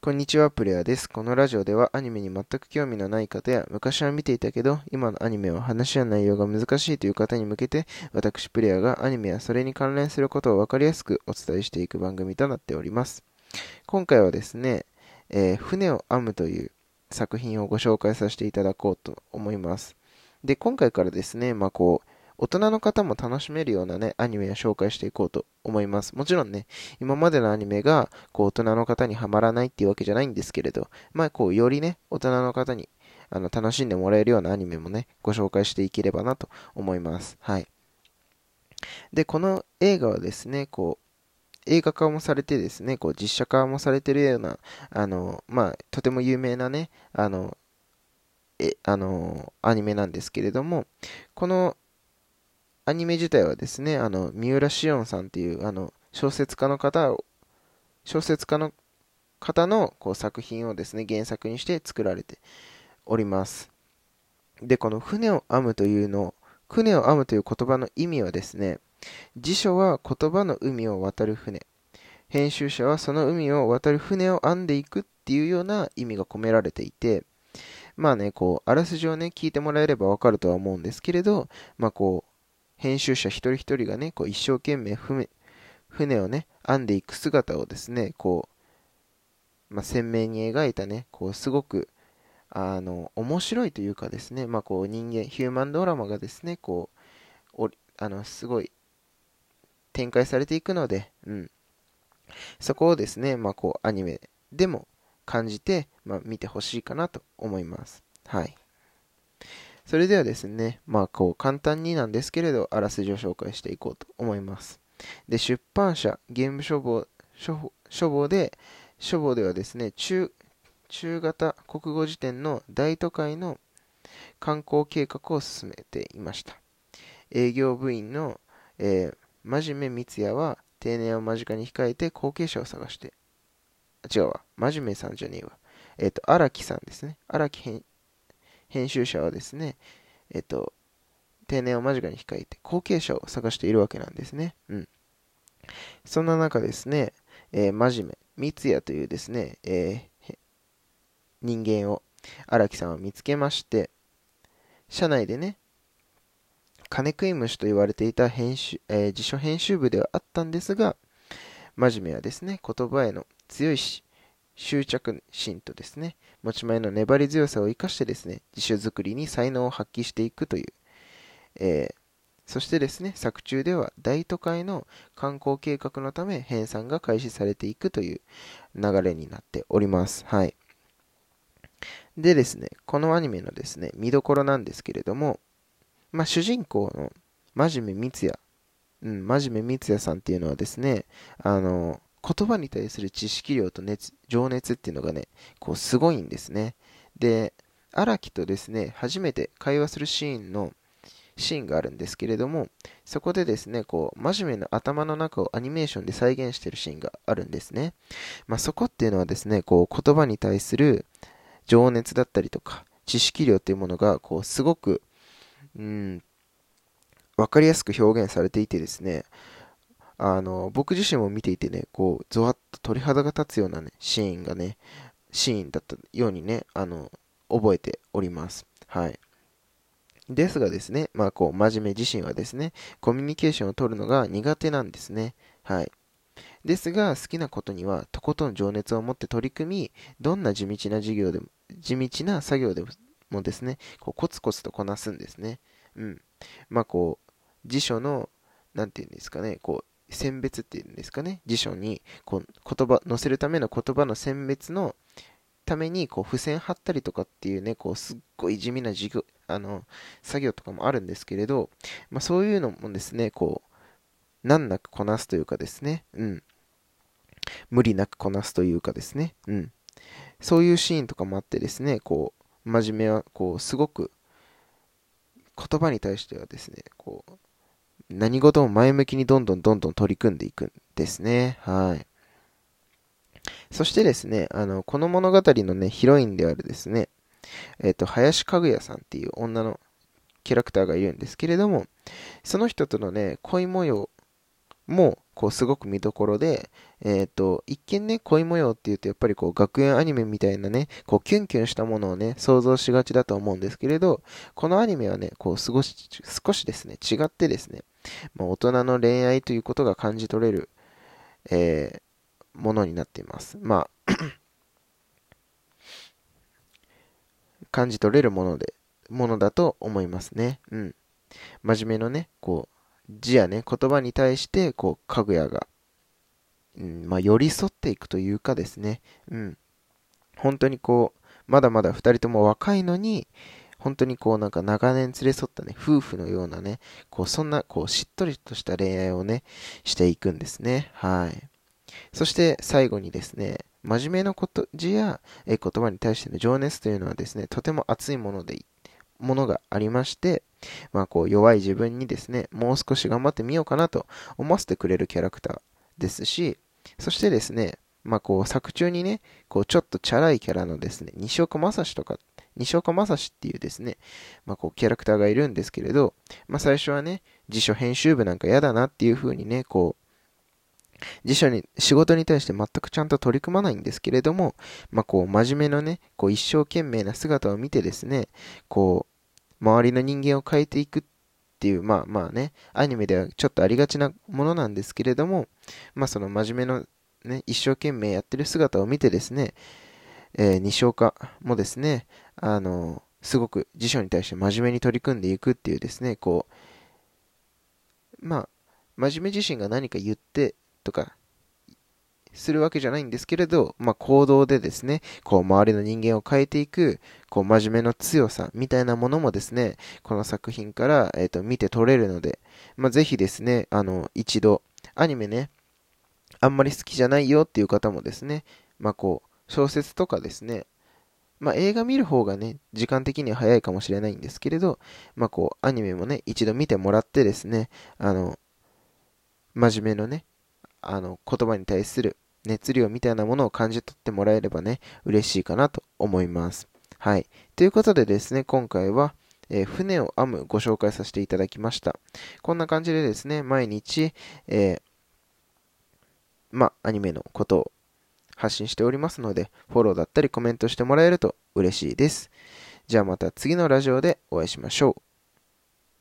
こんにちは、プレイヤーです。このラジオではアニメに全く興味のない方や昔は見ていたけど今のアニメは話や内容が難しいという方に向けて私プレイヤーがアニメやそれに関連することを分かりやすくお伝えしていく番組となっております。今回はですね、えー、船を編むという作品をご紹介させていただこうと思います。で、今回からですね、まあこう、大人の方も楽しめるようなね、アニメを紹介していこうと思います。もちろんね、今までのアニメが、こう、大人の方にはまらないっていうわけじゃないんですけれど、まあ、こう、よりね、大人の方に、あの、楽しんでもらえるようなアニメもね、ご紹介していければなと思います。はい。で、この映画はですね、こう、映画化もされてですね、こう実写化もされてるような、あの、まあ、とても有名なね、あの、え、あの、アニメなんですけれども、このアニメ自体はですね、あの、三浦紫音さんっていう、あの、小説家の方を、小説家の方のこう作品をですね、原作にして作られております。で、この船を編むというの、船を編むという言葉の意味はですね、辞書は言葉の海を渡る船。編集者はその海を渡る船を編んでいくっていうような意味が込められていて、まあね、こう、あらすじをね、聞いてもらえればわかるとは思うんですけれど、まあこう、編集者一人一人がね、こう一生懸命船船をね、編んでいく姿をですね、こう、まあ、鮮明に描いたね、こうすごく、あの、面白いというかですね、まあ、こう人間、ヒューマンドラマがですね、こう、あの、すごい展開されていくので、うん。そこをですね、まあ、こう、アニメでも感じて、まあ、見てほしいかなと思います。はい。それではですね、まあこう簡単になんですけれど、あらすじを紹介していこうと思います。で、出版社、ゲーム書房、書房で、書房ではですね、中、中型国語辞典の大都会の観光計画を進めていました。営業部員の、えー、真面目光也は定年を間近に控えて後継者を探して、違うわ、真面目さんじゃねえわ。えっ、ー、と、荒木さんですね。荒木編集者はですね、えっと、定年を間近に控えて後継者を探しているわけなんですね。うん。そんな中ですね、えー、真面目、三也というですね、えー、人間を荒木さんは見つけまして、社内でね、金食い虫と言われていた編集、えー、辞書編集部ではあったんですが、真面目はですね、言葉への強いし執着心とですね、持ち前の粘り強さを生かしてですね、自主作りに才能を発揮していくという、えー、そしてですね、作中では大都会の観光計画のため編纂が開始されていくという流れになっております。はい。でですね、このアニメのですね、見どころなんですけれども、まあ、主人公の真面目光也、うん、真面目光也さんっていうのはですね、あの、言葉に対する知識量と熱、情熱っていうのがね、こうすごいんですね。で、荒木とですね、初めて会話するシーンの、シーンがあるんですけれども、そこでですね、こう、真面目な頭の中をアニメーションで再現しているシーンがあるんですね。まあ、そこっていうのはですね、こう、言葉に対する情熱だったりとか、知識量っていうものが、こう、すごく、うん、わかりやすく表現されていてですね、あの、僕自身も見ていてね、こう、ゾワッと鳥肌が立つようなね、シーンがね、シーンだったようにね、あの、覚えております。はい。ですがですね、まあこう、真面目自身はですね、コミュニケーションを取るのが苦手なんですね。はい。ですが、好きなことには、とことん情熱を持って取り組み、どんな地道な授業でも、地道な作業でもですね、こうコツコツとこなすんですね。うん。まあこう、辞書の、なんていうんですかね、こう、選別っていうんですかね、辞書にこう言葉、載せるための言葉の選別のためにこう付箋貼ったりとかっていうね、こうすっごい地味な授業、あの、作業とかもあるんですけれど、まあそういうのもですね、こう、難なくこなすというかですね、うん。無理なくこなすというかですね、うん。そういうシーンとかもあってですね、こう、真面目は、こう、すごく、言葉に対してはですね、こう、何事も前向きにどんどんどんどん取り組んでいくんですね。はい。そしてですね、あの、この物語のね、ヒロインであるですね、えっ、ー、と、林かぐやさんっていう女のキャラクターがいるんですけれども、その人とのね、恋模様もこう、すごく見どころで、えっ、ー、と、一見ね、恋模様っていうと、やっぱりこう、学園アニメみたいなね、こう、キュンキュンしたものをね、想像しがちだと思うんですけれど、このアニメはね、こう、少し、少しですね、違ってですね、まあ、大人の恋愛ということが感じ取れる、えー、ものになっています。まあ感じ取れるもので、ものだと思いますね。うん。真面目のね、こう、字やね、言葉に対して、こう、かぐやが、うん、まあ、寄り添っていくというかですね、うん。本当にこう、まだまだ二人とも若いのに、本当にこうなんか長年連れ添ったね、夫婦のようなね、こうそんなこうしっとりとした恋愛をね、していくんですね。はい。そして最後にですね、真面目なこと字や、言葉に対しての情熱というのはですね、とても熱いもので、ものがありまして、まあこう弱い自分にですね、もう少し頑張ってみようかなと思わせてくれるキャラクターですし、そしてですね、まあこう作中にね、こうちょっとチャラいキャラのですね、西岡正史とか、西岡正史っていうですね、まあこうキャラクターがいるんですけれど、まあ最初はね、辞書編集部なんか嫌だなっていう風にね、こう、辞書に、仕事に対して全くちゃんと取り組まないんですけれども、まあ、こう、真面目なね、こう、一生懸命な姿を見てですね、こう、周りの人間を変えていくっていう、まあまあね、アニメではちょっとありがちなものなんですけれども、まあその真面目のね、一生懸命やってる姿を見てですね、えー、西岡もですね、あの、すごく辞書に対して真面目に取り組んでいくっていうですね、こう、まあ、真面目自身が何か言ってとかするわけじゃないんですけれど、まあ、行動でですね、こう周りの人間を変えていく、こう真面目の強さみたいなものもですね、この作品から、えー、と見て取れるので、まあ、ぜひですね、あの、一度、アニメね、あんまり好きじゃないよっていう方もですね、まあ、こう、小説とかですね、まあ、映画見る方がね、時間的には早いかもしれないんですけれど、まあ、こう、アニメもね、一度見てもらってですね、あの、真面目のね、あの、言葉に対する熱量みたいなものを感じ取ってもらえればね、嬉しいかなと思います。はい。ということでですね、今回は、えー、船を編むご紹介させていただきました。こんな感じでですね、毎日、えー、まアニメのことを発信しておりますので、フォローだったりコメントしてもらえると嬉しいです。じゃあまた次のラジオでお会いしましょう。